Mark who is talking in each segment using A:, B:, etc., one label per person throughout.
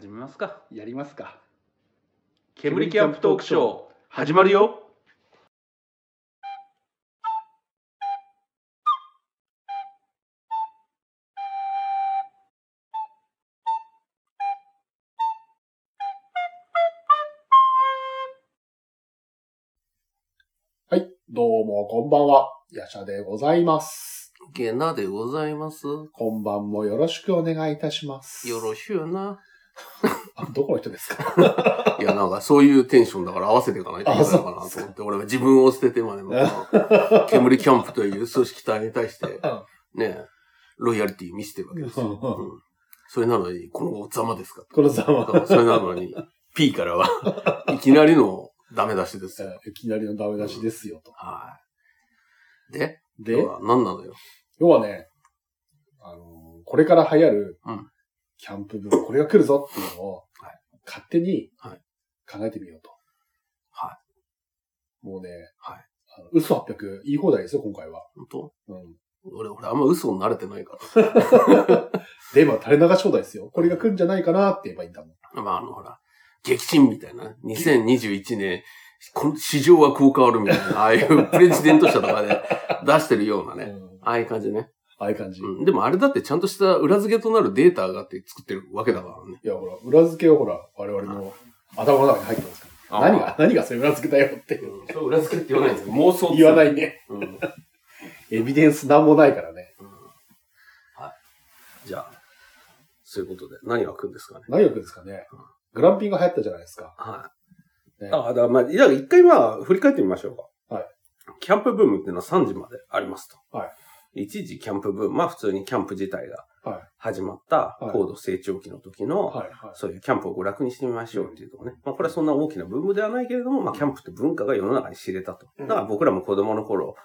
A: 始めますか
B: やりますか。
A: 煙キャンプトークショー始まるよ
B: はい。どうも、こんばんは。ヤシャでございます。
C: ゲナでございます。よ
B: こんばんもよろしくお願いいたします。
C: ろしゅうな。
B: あ、どこの人ですか？
C: いや、なんかそういうテンションだから合わせていかないといけないのかなと思って、俺は自分を捨ててまでも、煙キャンプという組織体に対して、ね、ロイヤリティ見せてるわけですよ。うんそれなのに、このざまですか？
B: このざま。
C: それなのに、P からは、いきなりのダメ出しですよ。
B: いきなりのダメ出しですよ、と。
C: はい。で、
B: で、
C: 何なのよ？
B: 要はね、あの、これから流行る
C: うん、
B: キャンプブーム、これが来るぞっていうのを
C: はい、
B: 勝手に
C: はい
B: 考えてみようと。。
C: はい
B: もうね、
C: はい
B: あの嘘800言い放題ですよ、今回は。
C: 本当？
B: うん。
C: 俺、俺あんま嘘に慣れてないから。
B: で、今、垂れ流し放題ですよ。これが来るんじゃないかなって言えばいいんだもん。
C: まあ、あの、ほら、激震みたいな。2021年、この市場はこう変わるみたいな、ああいうプレジデント社とかで出してるようなね。
B: うん
C: ああいう感じね。
B: ああいう感じ。
C: うん。でもあれだってちゃんとした裏付けとなるデータがあって作ってるわけだからね。
B: いや、ほら、裏付けはほら、我々の頭の中に入ってますから。何が、何がそれ裏付けだよって
C: うん。それ裏付けって言わないんですよ。妄想。
B: 言わないいね。
C: うん。うん
B: エビデンスなんもないからね。
C: はい。じゃあ、そういうことで何が来るんですかね。
B: 何が来るんですかね。グランピング流行ったじゃないですか。
C: はい。
B: ね
C: あ、だからまあ、じゃあ一回まあ、振り返ってみましょうか。
B: はい。
C: キャンプブームっていうのは3時までありますと。
B: はい。
C: 一時キャンプブーム、まあ普通にキャンプ自体が
B: はい
C: 始まった
B: はい
C: 高度成長期の時の。そういうキャンプを娯楽にしてみましょうっていうとこね。まあこれはそんな大きなブームではないけれども、まあキャンプって文化が世の中に知れたと。
B: うん
C: だから僕らも子供の頃、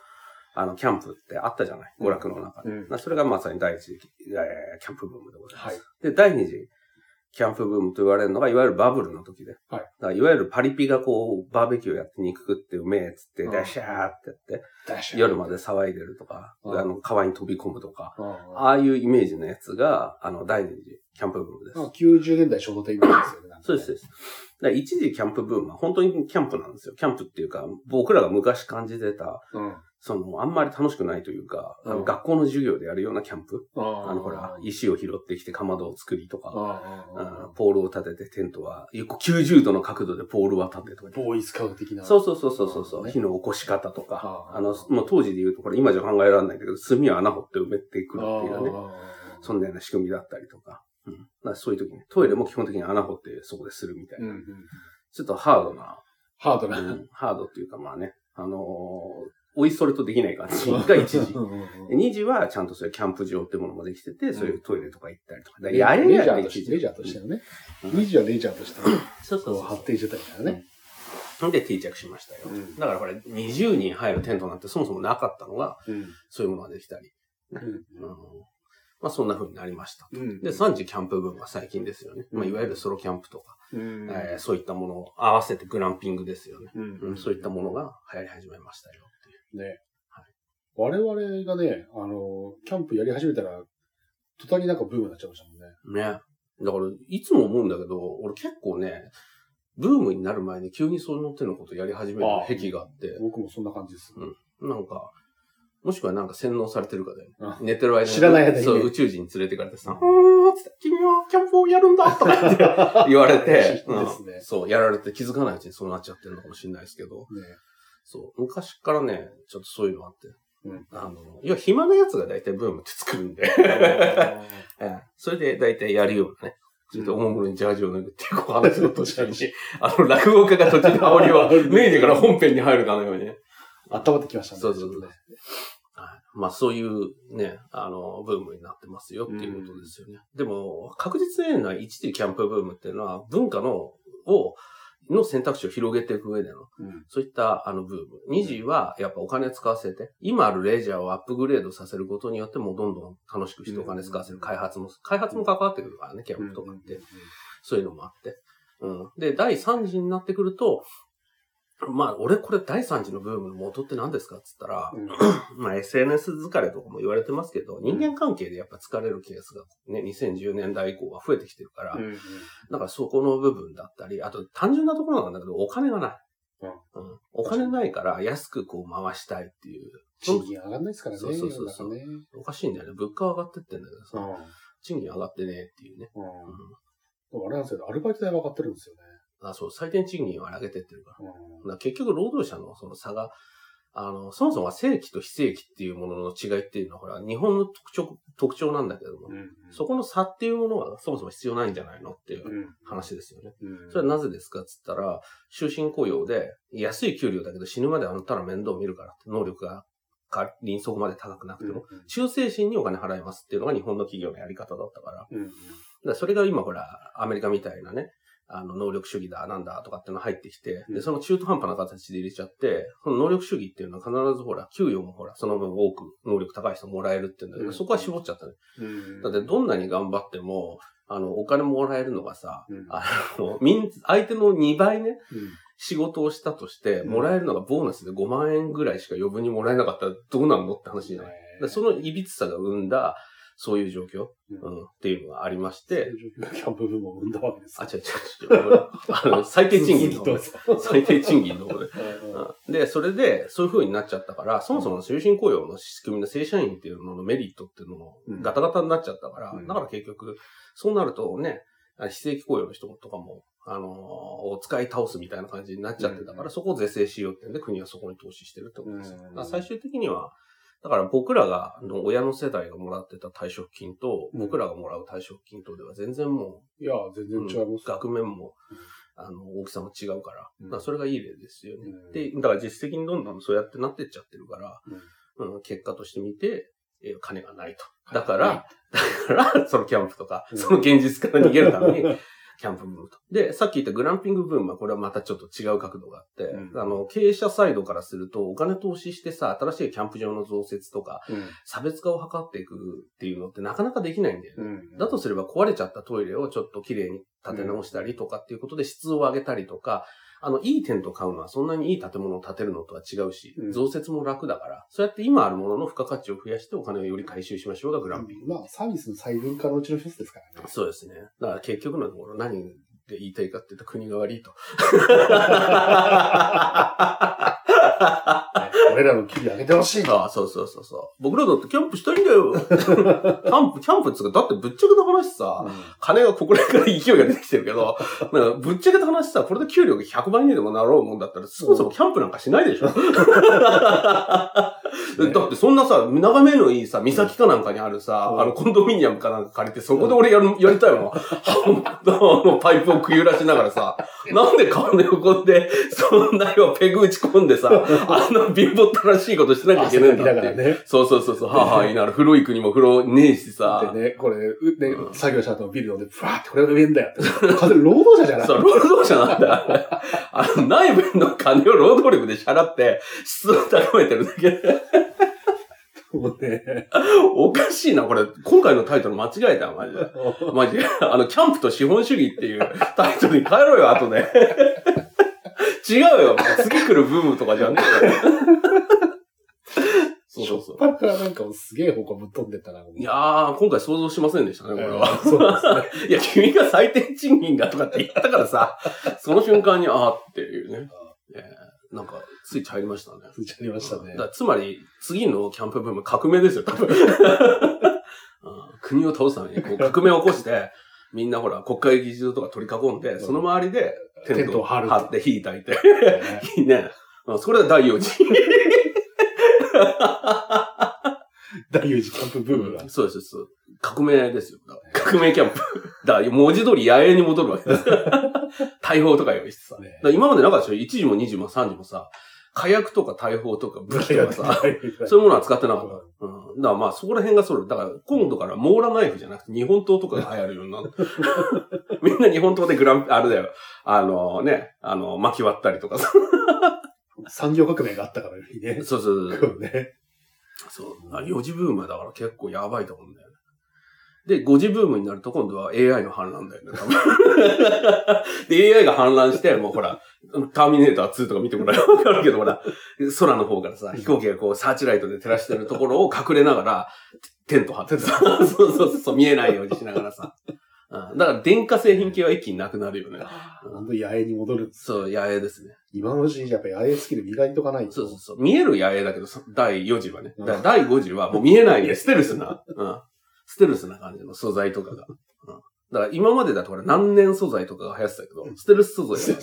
C: あの、キャンプってあったじゃない娯楽の中で。それがまさに第一次、えーキャンプブームでございます。
B: はい。
C: で、第二次、キャンプブームと言われるのが、いわゆるバブルの時で。
B: はい。
C: だからいわゆるパリピがこう、バーベキューやって肉食ってうめえっつって、
B: うん
C: ダッシャーって。やって、夜まで騒いでるとか、
B: うん。
C: あの、川に飛び込むとか、
B: うん。
C: ああいうイメージのやつが、あの、第二次キャンプブームです。
B: まあ90年代初動的ですよね。ね
C: そうです、そうです。だ一時キャンプブームは本当にキャンプなんですよ。キャンプっていうか、僕らが昔感じてた、
B: うん。
C: その、あんまり楽しくないというか、
B: うん
C: 学校の授業でやるようなキャンプ。
B: あ
C: あの、ほら、石を拾ってきてかまどを作りとか、
B: あ
C: うんポールを立ててテントは、90度の角度でポールは立てとか。
B: ボーイスカウト的な。
C: そうそうそうそうそうそう、
B: ね
C: 火の起こし方とか、
B: ああ
C: あの、もう当時で言うと、これ今じゃ考えられないけど、炭を穴掘って埋めてくるっていうね、そんなような仕組みだったりとか。うん。だからそういう時に、トイレも基本的に穴掘ってそこでするみたいな。
B: うんうん。
C: ちょっとハードな、
B: ハードな。
C: うんハードっていうかまあね、あのーおいそれとできない感じが一時。
B: うんうんうん
C: で二時はちゃんとそういうキャンプ場ってものもできてて、そういうトイレとか行ったりとか。だから
B: レ
C: やれ
B: レ。ジャーとして、レジャーとしてのね。
C: うん
B: 二時はレジャーとして
C: そうそう
B: 発展してたみたいなね。
C: で定着しましたよ。
B: うん
C: だからこれ20人入るテントなんてそもそもなかったのが、
B: うん。
C: そういうものができたり。うんまあそんな風になりました。
B: うん。
C: で、3次キャンプブームは最近ですよね。まあいわゆるソロキャンプとか、
B: うん
C: えーそういったものを合わせてグランピングですよね。
B: うん
C: うんそういったものが流行り始めましたよっていう。
B: ね
C: はい。
B: 我々がね、あの、キャンプやり始めたら、途端になんかブームになっちゃいましたもんね。
C: ね。だから、いつも思うんだけど、俺結構ね、ブームになる前に急にその手のことやり始める癖があって、
B: 僕もそんな感じです。
C: なんか、もしくはなんか洗脳されてるかだよね。
B: あ。
C: 寝てる間に。
B: 知らない間にね。
C: そう、宇宙人に連れてかれてさ、うーん、つって君はキャンプをやるんだとか言って 言われて、うん。
B: ね。
C: そう、やられて気づかないうちにそうなっちゃってるのかもしれないですけど、
B: ね。
C: そう、昔からね、ちょっとそういうのあって、
B: うん。
C: あの、要は暇なやつが大体ブームって作るんで、ええ それで大体やるようなね。それでおもむろにジャージを脱ぐっていうこう話の途中に、あの、落語家が途中で煽りを脱いでから本編に入るかのようにね。
B: 温まってきましたね。
C: そうそうそうまあそういうね、あの、ブームになってますよっていうことですよね。でも、確実に言えるのは一時キャンプブームっていうのは文化の、を、の選択肢を広げていく上での、
B: うん
C: そういったあのブーム。二次はやっぱお金使わせて、今あるレジャーをアップグレードさせることによってもうどんどん楽しくしてお金使わせる。開発も、開発も関わってくるからね、キャンプとかって。そういうのもあって。うん。で、第3次になってくると、まあ、俺これ第三次のブームの元って何ですかって言ったら、
B: うん
C: まあ SNS 疲れとかも言われてますけど、人間関係でやっぱ疲れるケースがね、2010年代以降は増えてきてるから、
B: うんうん
C: だからそこの部分だったり、あと単純なところなんだけど、お金がない。
B: うん
C: うんお金ないから安くこう回したいっていう。
B: 賃金上がんないですからね。
C: そうそうそうおかしいんだよね。物価は上がってってんだけどさ、
B: うん
C: 賃金上がってねっていうね。
B: うんあれなんですよ、アルバイト代は上がってるんですよね。
C: あそう、最低賃金は上げてってるから。から結局労働者のその差が、あの、そもそもは正規と非正規っていうものの違いっていうのは、ほら、日本の特徴、特徴なんだけども、
B: うん
C: そこの差っていうものがそもそも必要ないんじゃないのっていう
B: うん。
C: 話ですよね。
B: うん。
C: それはなぜですかっつったら、終身雇用で安い給料だけど死ぬまであんたら面倒見るからって、能力が仮にそこまで高くなくても、忠誠心にお金払いますっていうのが日本の企業のやり方だったから、
B: うんうん。
C: らそれが今ほら、アメリカみたいなね、あの、能力主義だ、なんだとかっていうの入ってきて、
B: うん。
C: で、その中途半端な形で入れちゃって、その能力主義っていうのは必ずほら、給与もほら、その分多く能力高い人もらえるっていうんだけど、
B: うん。
C: そこは絞っちゃったね。
B: うん。
C: だってどんなに頑張っても、あの、お金もらえるのがさ、
B: うん。
C: あの、相手の2倍ね、
B: うん。
C: 仕事をしたとして、
B: うん。
C: もらえるのがボーナスで5万円ぐらいしか余分にもらえなかったらどうなんのって話じゃない。でそのいびつさが生んだ、そういう状況、
B: うん。
C: うん、っていうのがありまし
B: そうい
C: て、
B: う状況がキャンプ部門を生んだわけです
C: あ、違う違う違う。あの、最低賃金の最低賃金の。
B: うん
C: で、それで、そういう風になっちゃったから、そもそも終身雇用の仕組みの正社員っていうののメリットっていうのも
B: うん。
C: ガタガタになっちゃったから、
B: うん。
C: だから結局、そうなるとね、非正規雇用の人とかも、あのーを使い倒すみたいな感じになっちゃってたから、
B: うん
C: そこを是正しようってんで、国はそこに投資してるってことです。最終的には、だから僕らが、の親の世代がもらってた退職金と、
B: うん
C: 僕らがもらう退職金とでは全然も
B: いや、全
C: う、
B: 然違います。
C: 額面も
B: うん、
C: あの、大きさも違うから、
B: うん
C: だからそれがいい例ですよね。
B: うん
C: で、だから実質的にどんどんそうやってなってっちゃってるから、うん結果として見て、えー金がないと。だから、だから、そのキャンプとか、
B: うん
C: その現実から逃げるために、キャンプブームと。で、さっき言ったグランピングブームは、これはまたちょっと違う角度があって、
B: うん
C: あの、経営者サイドからすると、お金投資してさ、新しいキャンプ場の増設とか、
B: うん
C: 差別化を図っていくっていうのってなかなかできないんだよね。
B: うん
C: だとすれば壊れちゃったトイレをちょっと綺麗に建て直したりとかっていうことで質を上げたりとか、あの、いいテント買うのはそんなにいい建物を建てるのとは違うし
B: う、ん
C: 増設も楽だから、そうやって今あるものの付加価値を増やしてお金をより回収しましょうがグランピング。
B: まあ、サービスの細分化のうちの一つですからね。
C: そうですね。だから結局のところ何で言いたいかって言ったら国が悪いと。
B: 俺らの給料上げてほしい。
C: ああ、そうそうそうそう。僕らだってキャンプしたいんだよ。キャンプ、キャンプっつうか、だってぶっちゃけた話さ、金がここら辺から勢いが出てきてるけど、なんかぶっちゃけた話さ、これで給料が100倍にでもなろうもんだったら、そもそもキャンプなんかしないでしょ。だってそんなさ、眺めのいいさ、岬かなんかにあるさ、
B: うん
C: あのコンドミニアムかなんか借りて、そこで俺やる、やりたいもん。あのパイプをくゆらしながらさ、なんで顔の横で、そんなよ、ペグ打ち込んでさ、あんな貧乏ったらしいことしなきゃいけないんだって。
B: だからね。
C: そうそうそうそう、はあはあ、いいなる。古い国も風呂ねえしさ。
B: でね、これ、うね
C: う、ん
B: 作業者とビルので、ふわーってこれが上んだよ。完全に労働者じゃない
C: そう、労働者なんだ。あの、内部の金を労働力で支払って、質を高めてるだけで。
B: もうね。
C: おかしいな、これ。今回のタイトル間違えた、マジで。マジで。あの、キャンプと資本主義っていうタイトルに変えろよ、後で。違うよ。次来るブームとかじゃねえよ。そうそうそう。
B: パッからなんかすげえ方向ぶっ飛んでったな。
C: いやー、今回想像しませんでしたね、これは。
B: そうですね。
C: いや、君が最低賃金がとかって言ったからさ、その瞬間に、あーっていうね。えーなんか、スイッチ入りましたね。
B: ついちゃいましたね
C: つまり、次のキャンプブーム革命ですよ、多分。うん国を倒すためにこう革命を起こして、みんなほら、国会議事堂とか取り囲んで、その周りでテントを張
B: 張る
C: って火焚いて、
B: ね
C: いい ね。うんそれが第4次。
B: 第4次キャンプブームが。
C: そうです。革命ですよ。革命キャンプ。だ文字通り野営に戻るわけです。大砲とか用意してさ。今までなかったでしょ ?1 時も2時も3時もさ、火薬とか大砲とか武器とかさ、そういうものは使ってなかった。うん。だからまあそこら辺がそれ。だから今度からモーラナイフじゃなくて日本刀とかが流行るようになる。みんな日本刀でグラン、あれだよ。あのね、あの、巻き割ったりとかさ。
B: 産業革命があったからにね。
C: そうそうそう。
B: こうね。
C: そう。あ4時ブームだから結構やばいと思うんだよね。で、5時ブームになると今度は AI の反乱だよね、多分。で、AI が反乱して、もうほら、ターミネーター2とか見てもらえばわかるけど、ほら、空の方からさ、飛行機がこう、サーチライトで照らしてるところを隠れながら、テント張ってさ、そうそうそう、見えないようにしながらさ。うん、だから電化製品系は一気になくなるよね。
B: 本当に野営に戻る。
C: そう、野営ですね。
B: 今のうちにやっぱ野営スキル磨いとかないと。
C: そうそうそう。見える野営だけど、そ第4次はね。第5次はもう見えないで、ステルスな、うん。ステルスな感じの素材とかが。うん。だから今までだとほら何年素材とかが流行ってたけど、ステルス素材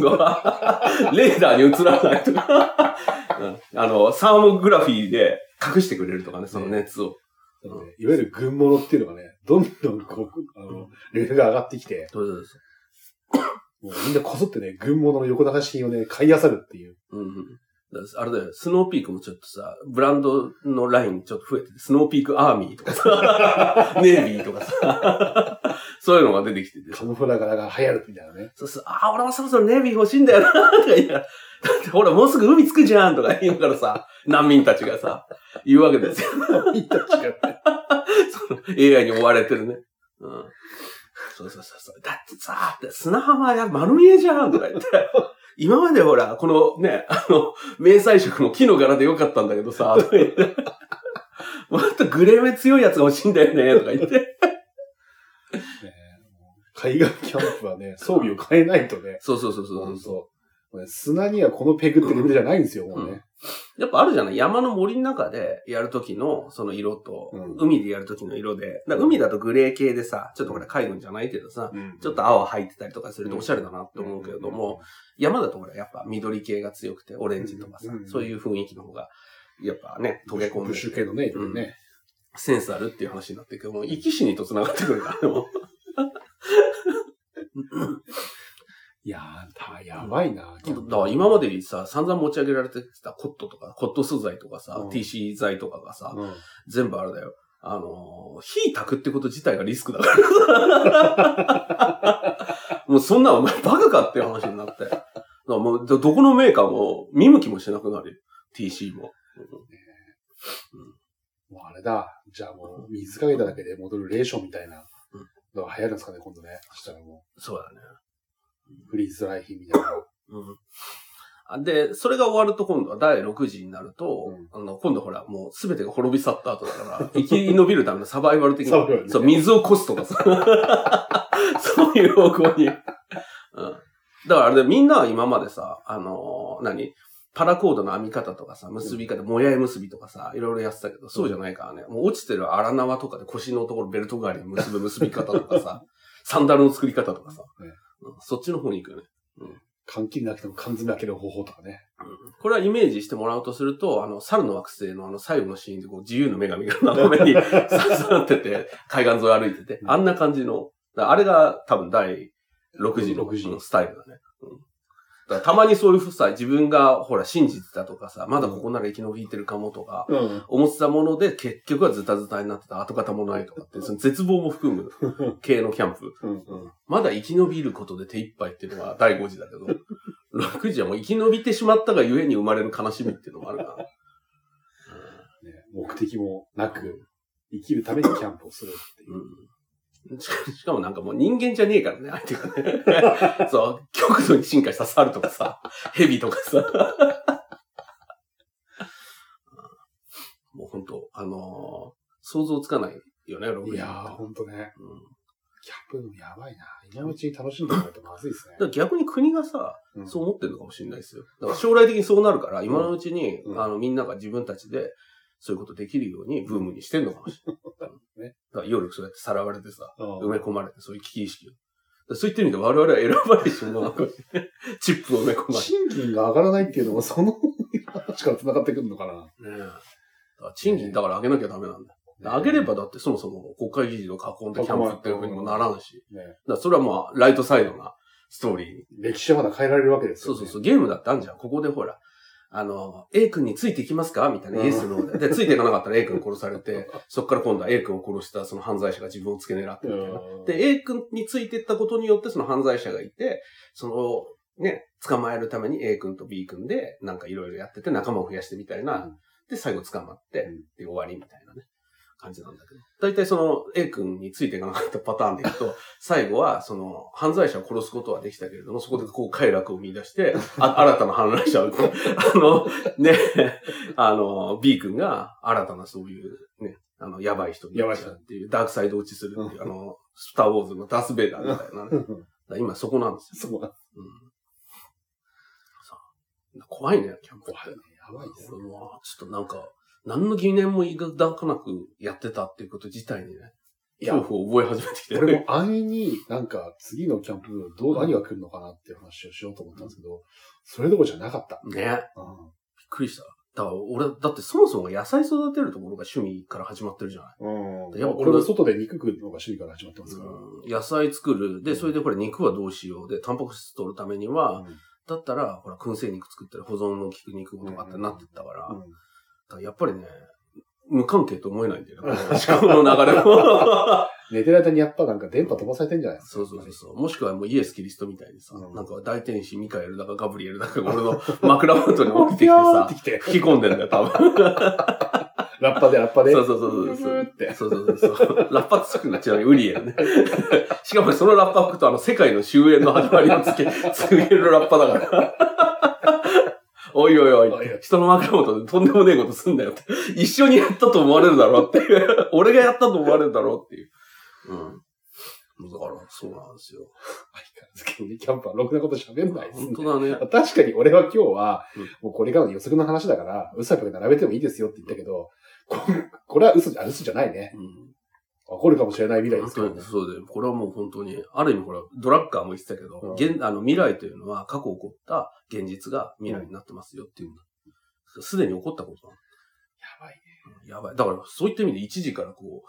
C: が、レーダーに映らないとか、うん、あの、サーモグラフィーで隠してくれるとかね、その熱を。
B: だからねいわゆる軍物っていうのがね、どんどんこう、あの、レベルが上がってきて、
C: そうそうそう。
B: もうみんなこぞってね、軍物の横流し品をね、買い漁るっていう。
C: うんうん。あれだよ、スノーピークもちょっとさ、ブランドのラインちょっと増えてて、スノーピークアーミーとかさ、ネイビーとかさ、そういうのが出てきてて
B: カムフラ柄が流行るみたいなね。
C: そうそう、ああ、俺もそろそろネイビー欲しいんだよな、とか言いながら、だってほら、もうすぐ海着くじゃん、とか言いながらさ、難民たちがさ、言うわけですよ。
B: みんな違う。
C: その AI に追われてるね。うん。そうそうそうそう。だってさ、砂浜や丸見えじゃんとか言って。今までほら、このね、あの、迷彩色の木の柄でよかったんだけどさ、とか言って。もっとグレー目強いやつが欲しいんだよね、とか言って。
B: 海岸キャンプはね、装備を変えないとね、
C: そうそうそうそう
B: 砂にはこのペグってレベルじゃないんですよ、もうね。
C: やっぱあるじゃない？山の森の中でやるときのその色と、
B: うん。
C: 海でやるときの色で、だ海だとグレー系でさ、ちょっとこれ海軍じゃないけどさ、
B: うん。
C: ちょっと青入ってたりとかするとおしゃれだなって思うけれども、山だとほらやっぱ緑系が強くて、オレンジとかさ、
B: うん。
C: そういう雰囲気の方が、やっぱね、溶け込んで
B: ブッシュ系のね、色々ね。
C: センスあるっていう話になってる。けども、生き死にと繋がってくるから、でも
B: いやー、たやばいな、
C: だから今までさ、散々持ち上げられてきたコットとか、コット素材とかさ、
B: うん
C: TC 材とかがさ、
B: うん
C: 全部あれだよ。あのー、火焚くってこと自体がリスクだから。もうそんなんお前バカかっていう話になって。もうどどこのメーカーも見向きもしなくなるよ。TC も。
B: もうあれだ。じゃあもう、水かけただけで戻るレーションみたいなのが流行るんですかね、今度ね。そしたらも
C: そうだね。
B: う、フリーズドライ品みたいな。
C: うんあ。で、それが終わると今度は第6次になると、
B: うん
C: あの、今度ほら、もう全てが滅び去った後だから、生き延びるためのサバイバル的な、そう、水をこすとかさ、そういう方向に。うん。だからあれでみんなは今までさ、あのー何？パラコードの編み方とかさ、結び方、もやい結びとかさ、いろいろやってたけど、そうじゃないからね。もう落ちてる荒縄とかで腰のところベルト代わりに結ぶ結び方とかさ、サンダルの作り方とかさ、そっちの方に行くよね。
B: 缶切りなくても缶詰開ける方法とかね。
C: これはイメージしてもらうとすると、あの、猿の惑星のあの最後のシーンでこう自由の女神が斜めに 刺さってて、海岸沿い歩いてて、
B: うん
C: あんな感じの、あれが多分第6次の
B: 6次
C: うんスタイルだね。うんたまにそういうさ、自分がほら信じてたとかさ、まだここなら生き延びてるかもとか、
B: うん。
C: 思ってたもので結局はズタズタになってた跡形もないとかって、その絶望も含む系のキャンプ。
B: うんうん。
C: まだ生き延びることで手一杯っていうのは第5次だけど、6次はもう生き延びてしまったがゆえに生まれる悲しみっていうのもあるから。
B: ね、目的もなく、生きるためにキャンプをするっていう。
C: うん しかもなんかもう人間じゃねえからね、相手がね。そう、極度に進化した猿とかさ、蛇とかさ。もう本当あのー想像つかないよね、6時
B: いやー、ほんとね。
C: うん
B: キャンプやばいな。今のうちに楽しんでもらうとまずいですね
C: だか。ら逆に国がさ、
B: うん
C: そう思ってるのかもしれないですよ。だから将来的にそうなるから、今のうちに、
B: うん
C: あの、みんなが自分たちで、そういうことできるようにブームにしてんのかもしれない。
B: ね
C: だから夜そうやってさらわれてさ、
B: うん
C: 埋め込まれて、そういう危機意識を。そういった意味で我々は選ばれし者。チップを埋め込まれて。
B: 賃金が上がらないっていうのもその話から繋がってくるのかな。
C: ねえ。だから賃金だから上げなきゃダメなんだよ。上げればだってそもそも国会議事を囲んでキャンプっていうふうにもならんし。
B: ね、
C: だそれはまあ、ライトサイドなストーリーに。
B: 歴史はまだ変えられるわけですよ、ね。
C: そうそうそう、ゲームだってあるじゃん。ここでほら、あの、A 君についていきますか？みたいな、
B: うん
C: イエスので。で、ついていかなかったら A 君殺されて、そこから今度は A 君を殺したその犯罪者が自分を付け狙ってみたいな。
B: うん。
C: で、A 君についていったことによってその犯罪者がいて、その、ね、捕まえるために A 君と B 君でなんかいろいろやってて仲間を増やしてみたいな。
B: うん
C: で、最後捕まって、
B: うん
C: で終わりみたいなね。感じなんだけど。大体その A 君についていかなかったパターンでいくと、最後はその犯罪者を殺すことはできたけれども、そこでこう快楽を見出して、あ新たな犯罪者を、あの、ね、あの、B 君が新たなそういうね、あの、やばい人になっちゃうっていう、ダークサイド落ちするっていう、あの、スターウォーズのダース・ベイダーみたいなね。今そこなんですよ。
B: そうだ。
C: うん。そう怖いね、キャンプって。
B: 怖いね。やばいです。
C: 俺も、ちょっとなんか、何の疑念も抱かなくやってたっていうこと自体にね、恐怖を覚え始めてきて。
B: 俺も安易になんか次のキャンプどう、何が来るのかなっていう話をしようと思ったんですけど、それどころじゃなかった。
C: ね。びっ
B: う
C: くりした。だから俺、だってそもそもが野菜育てるところが趣味から始まってるじゃない。
B: ん。うん。
C: やっぱ
B: 俺も外で肉食うのが趣味から始まってますから。
C: うん野菜作る。で、それでこれ肉はどうしよう。で、タンパク質取るためには、
B: うん
C: だったら、ほら、燻製肉作ったり保存の効く肉とかってなってったから、
B: うん
C: だからやっぱりね、無関係と思えないんだよね。思考 の流れも。
B: 寝てる間にやっぱなんか電波飛ばされてんじゃないですか。
C: そうそうそうそう。もしくはもうイエス・キリストみたいにさ、
B: うん
C: なんか大天使ミカエルだかガブリエルだかが俺の枕元に降りてきてさ 吹き込んでんだよ、多分。
B: ラッパでラッパで。
C: そうそうそうそう。そうそうそうそう。ラッパつくのはちなみにウリエルね。しかもそのラッパ吹くとあの世界の終焉の始まりをつけ、告げるラッパだから。おいおいおい
B: おいおい
C: 人の枕元でとんでもねえことすんなよって。一緒にやったと思われるだろうっていう。俺がやったと思われるだろうっていう。うん。だから、そうなんですよ。
B: 相変わらずキャンパーろくなこと喋んないですね
C: 本当だね。
B: 確かに俺は今日は
C: うん、
B: もうこれからの予測の話だから、嘘く並べてもいいですよって言ったけど、ここれは嘘じゃ、嘘じゃないね。
C: うん。
B: 起こるかもしれない未来ですか？らね。
C: そうで、これはもう本当に、ある意味ほら、ドラッカーも言ってたけど、
B: うん
C: 現あの未来というのは過去起こった現実が未来になってますよっていう。すでに起こったことなの
B: やばいね。
C: やばい。だから、そういった意味で一時からこう、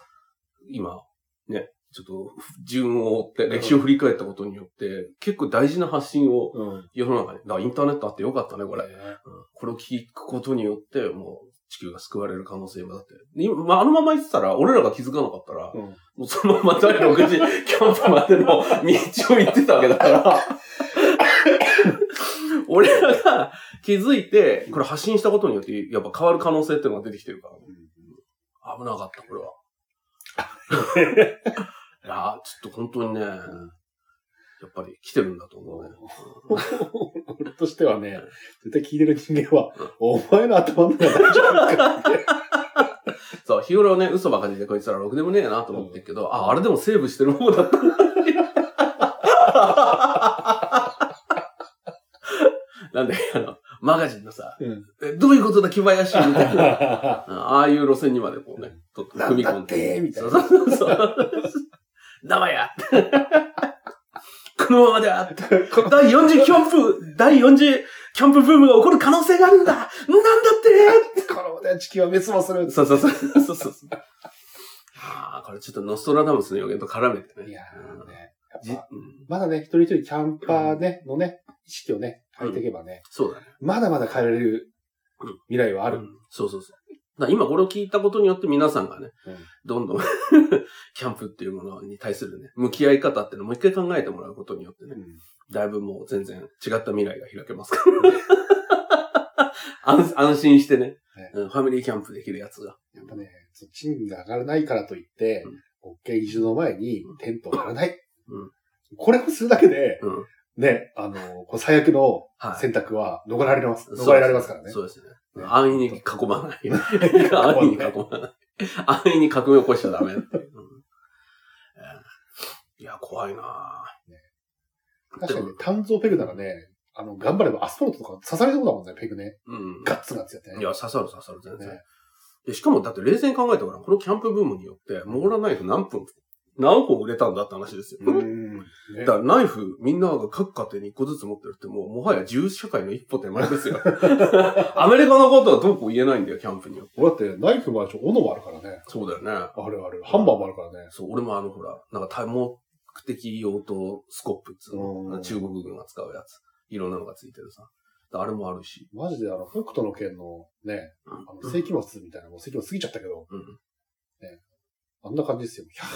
C: 今、ね、ちょっと、順を追って、歴史を振り返ったことによって、結構大事な発信を
B: うん。
C: 世の中に、だからインターネットあってよかったね、これ。
B: これ。
C: うんこれを聞くことによって、もう、地球が救われる可能性もだって。今、まあ、あのまま言ってたら、俺らが気づかなかったら、
B: うん。
C: もうそのまま第6次キャンプまでの道を行ってたわけだから、俺らが気づいて、これ発信したことによって、やっぱ変わる可能性っていうのが出てきてるから、危なかった、これは。いやーちょっと本当にね、やっぱり来てるんだと思うね。
B: 俺としてはね、絶対聞いてる人間は、お前の頭の中大丈夫かって。
C: そう、日頃ね、嘘ばかりでこいつらろくでもねえなと思ってるけど、あ、あれでもセーブしてる方だった。なんで、あの、マガジンのさ、
B: うん
C: えどういうことだ、木林みたいな。ああいう路線にまでこうね、と踏み込んで。
B: だってみたいな
C: そうそうそう。ダメやこのままでは第40キャンプ、第40キャンプブームが起こる可能性があるんだなんだって
B: このままで地球は滅亡する。
C: そうそうそう。そうそうそう。ああ、これちょっとノストラダムスの予言と絡めてね。
B: いやーまだね、一人一人キャンパーね、のね、意識をね、変えていけばね、
C: そうだね。
B: まだまだ変えられる
C: うん
B: 未来はある。
C: うんそうそうそう。だ今これを聞いたことによって皆さんがね、
B: うん
C: どんどん キャンプっていうものに対するね、向き合い方っていうのをもう一回考えてもらうことによってね、だいぶもう全然違った未来が開けますから。安安心してね
B: ね
C: うんファミリーキャンプできるやつが。
B: やっぱね、賃金が上がらないからといって、国慶移住の前にテントを張らない。
C: うん
B: これをするだけで、
C: うん。
B: ね、あの、最悪の
C: はい。
B: 選択は逃れられます。
C: そう
B: 逃れられますからね。
C: そうですね。
B: ね
C: 安易に囲まない。安易に囲まない。安易に革命起こしちゃダメいや、怖いなぁ
B: 確かにね、炭造ペグならね、あの、頑張ればアスファルトとか刺されそうだもんね、ペグね。
C: うん。
B: ガッツガッツやってね。
C: いや、刺さる刺さる、全然。
B: ね
C: でしかも、だって冷静に考えてごらん。このキャンプブームによって、モーラナイフ何分、何本売れたんだって話ですよ。
B: うん。ね
C: だからナイフ、みんなが各家庭に一個ずつ持ってるって、もう、もはや自由社会の一歩手前ですよ。アメリカのことはどうこう言えないんだよ、キャンプによって。
B: 俺だって、ナイフもあるし、斧もあるからね。
C: そうだよね。
B: あるある。ハンマーもあるからね。
C: そう、俺もあの、ほら、なんか多目的用途スコップっつう
B: うん
C: の、中国軍が使うやつ。いろんなのがついてるさ。あれもあるし。
B: マジであの、北斗の剣のね、あの、世紀末みたいな、もう世紀末過ぎちゃったけど、
C: うん。
B: あんな感じですよ。ヒャーっ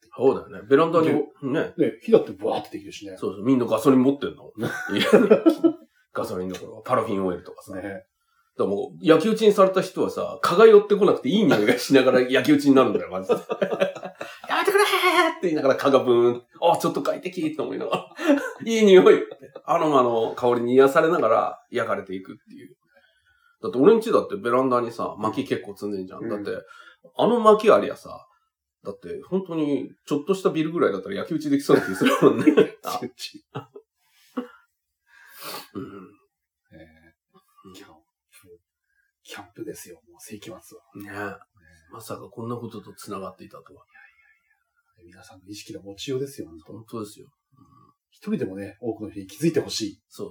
B: て。
C: そうだよね。ベランダに、ね。
B: ね、火だってブワーってできるしね。
C: そうそう、みんなガソリン持ってんの。ガソリンどころか、パラフィンオイルとかさ。
B: ね。
C: だからもう、焼き討ちにされた人はさ、蚊が寄ってこなくていい匂いがしながら焼き討ちになるんだよ、マジで。やめてくれーって言いながら蚊がブーン。あ、ちょっと快適って思いながら。いい匂い。アロマの香りに癒されながら焼かれていくっていう。だって俺んちだってベランダにさ、薪結構積んでんじゃん。
B: うん
C: だって、あの薪ありゃさ、だって本当にちょっとしたビルぐらいだったら焼き討ちできそうな気するもんね。あうん
B: えーキャンプ、キャンプですよ、もう世紀末は。
C: ねまさかこんなことと繋がっていたとは。
B: 皆さんの意識の持ちようですよ、本当
C: 本当ですよ。
B: 一人でもね、多くの人に気づいてほしい。
C: そう。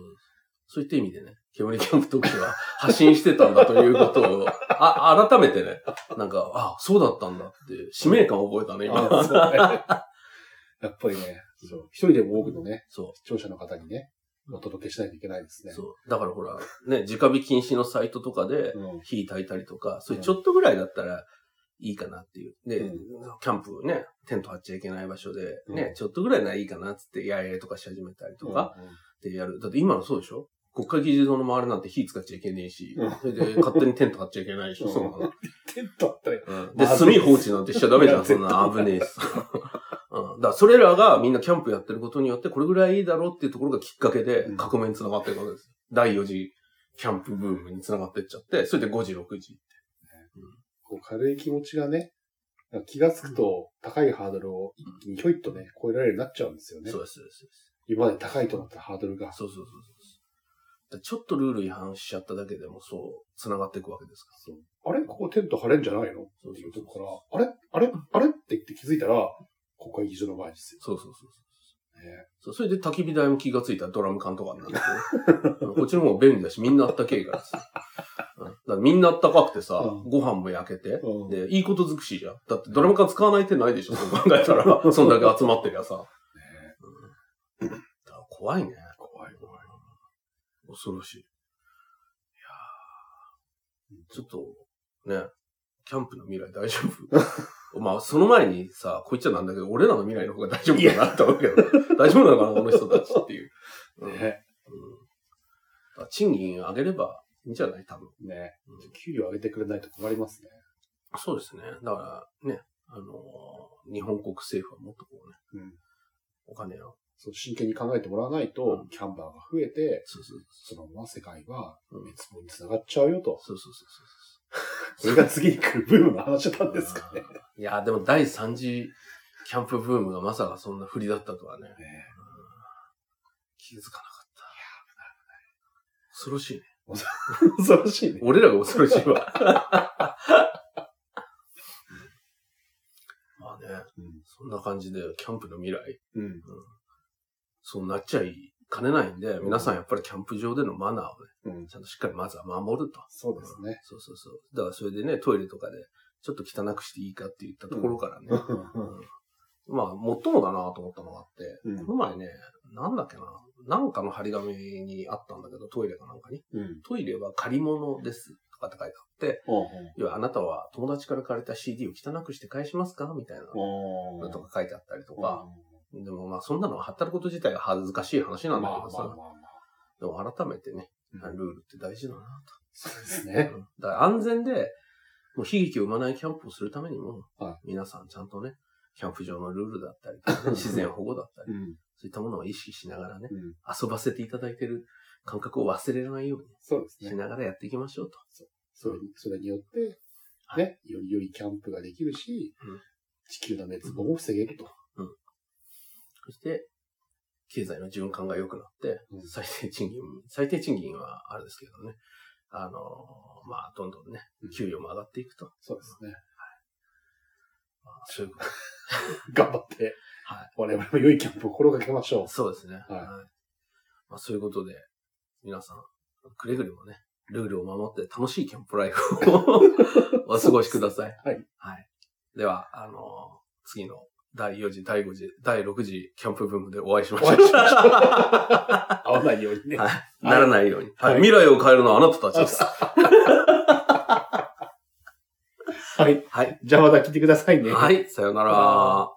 C: そういった意味でね、煙キャンプ特集は発信してたんだということを、あ、改めてね、なんか、あ、そうだったんだって、使命感を覚えたね、今。
B: あそうねやっぱりね、そう一人でも多くのね、
C: そ
B: 視聴者の方にね、お届けしないといけないです
C: う。
B: ね。
C: そう。だからほら、ね、直火禁止のサイトとかで
B: うん。
C: 火焚いたりとか、そういうちょっとぐらいだったらいいかなっていう。で、
B: う
C: キャンプね、テント張っちゃいけない場所で、ね、
B: うん
C: ちょっとぐらいならいいかなっつって、ややとかし始めたりとか、
B: うんうん
C: でやる。だって今のそうでしょ国会議事堂の周りなんて火使っちゃいけねえし、
B: うん
C: それで勝手にテント張っちゃいけないし、
B: うん
C: そうなの。
B: テントあったら、
C: で、
B: まずい
C: 炭放置なんてしちゃダメじゃん、そんな危ねえしさ。うん。だからそれらがみんなキャンプやってることによって、これぐらいいいだろうっていうところがきっかけで
B: うん
C: 革命に繋がっていくわけです。第4次キャンプブームに繋がってっちゃって、それで5時、6時。
B: こう軽い気持ちがね、気がつくと高いハードルを一気にひょいっとね、超えられるようになっちゃうんですよね
C: そう。です、そうです。
B: 今まで高いとなったハードルが。
C: そうそうそうそう。ちょっとルール違反しちゃっただけでもそう、繋がっていくわけですか
B: そうあれ？ここテント張れんじゃないの？
C: そう
B: っていうとこから、あれ？あれ？あれ？って言って気づいたら、国会議事堂の前ですよ。
C: ら。そうそうそうそう。
B: ね
C: そう、それで焚き火台も気がついたらドラム缶とかになってね、う んこっちの方が便利だし、みんなあったけえからさ。うんだからみんなあったかくてさ、
B: うん
C: ご飯も焼けて、
B: うん
C: で、いいこと尽くしじゃん。だってドラム缶使わない手ないでしょ、そう考えたら。そんだけ集まってりゃさ。
B: ね
C: だから怖いね。恐ろしい。いやーちょっと、ね、キャンプの未来大丈夫？まあ、その前にさ、こいつはなんだけど、俺らの未来の方が大丈夫かなって思うけど、大丈夫なのかな、この人たちっていう。うん
B: ね
C: うん賃金上げればいいんじゃない？多分。
B: ね
C: うん
B: 給料上げてくれないと困りますね。
C: そうですね。だからね、あのー日本国政府はもっとこうね、
B: うん。
C: お金を。
B: そう、真剣に考えてもらわないと、
C: うん
B: キャンパーが増えて、
C: そうそう
B: そのまま世界は
C: うん
B: 滅亡につながっちゃうよと。
C: そうそうそう
B: それが次に来るブームの話なんですかね。
C: いや、でも第3次キャンプブームがまさかそんな振りだったとはね。
B: ね
C: 気づかなかった。恐ろしいね。
B: 恐ろしいね。
C: 俺らが恐ろしいわ。まあね、
B: うん。
C: そんな感じでキャンプの未来、
B: うん。
C: そうなっちゃいかねないんで、皆さんやっぱりキャンプ場でのマナーをね、
B: うん。
C: ちゃんとしっかりまずは守ると。
B: そうですね。
C: そうそうそう。だからそれでね、トイレとかでちょっと汚くしていいかって言ったところからね。うんまあ、もっともだなと思ったのがあって、
B: うん
C: この前ね、なんだっけな、なんかの張り紙にあったんだけど、トイレかなんかに。
B: うん。
C: トイレは借り物ですとかって書いてあって、要はあなたは友達から借りた CD を汚くして返しますかみたいな
B: お
C: のとか書いてあったりとか、
B: う
C: でもまあそんなのはったること自体が恥ずかしい話なん
B: んまあまあ
C: だけどさ、
B: まあまあ。
C: でも改めてね、
B: うん
C: ルールって大事だな
B: そうです
C: と。
B: ね。
C: うんだから安全で、もう悲劇を生まないキャンプをするためにも、
B: は
C: 皆さんちゃんとね、キャンプ場のルールだったり 自然保護だったり、
B: うん。
C: そういったものを意識しながらね、
B: うん。
C: 遊ばせていただいてる感覚を忘れないようにし
B: そうですね。
C: ながらやっていきましょうと。
B: それにそれによって、ね、より良いキャンプができるし
C: うん、
B: 地球の滅亡も防げると。
C: そして、経済の循環が良くなって
B: う、ん
C: 最低賃金、最低賃金はあれですけどね、あのーまあ、どんどんね
B: うん、
C: 給与も上がっていくと。
B: そうですね。
C: まあそういうこと。
B: 頑張って、
C: はい
B: 我々も良いキャンプを心がけましょう。
C: そうですね。
B: はい
C: まあ、そういうことで、皆さん、くれぐれもね、ルールを守って楽しいキャンプライフを お過ごしください。
B: はい。
C: はい。では、あのー次の第4次、第5次、第6次キャンプブームでお会いしましょう。
B: お会わないようにね。
C: はい。ならないように。はい。
B: はい
C: 未来を変えるのはあなたたちです。
B: はい。
C: はい。
B: じゃあまた来てくださいね。
C: はい。さよなら。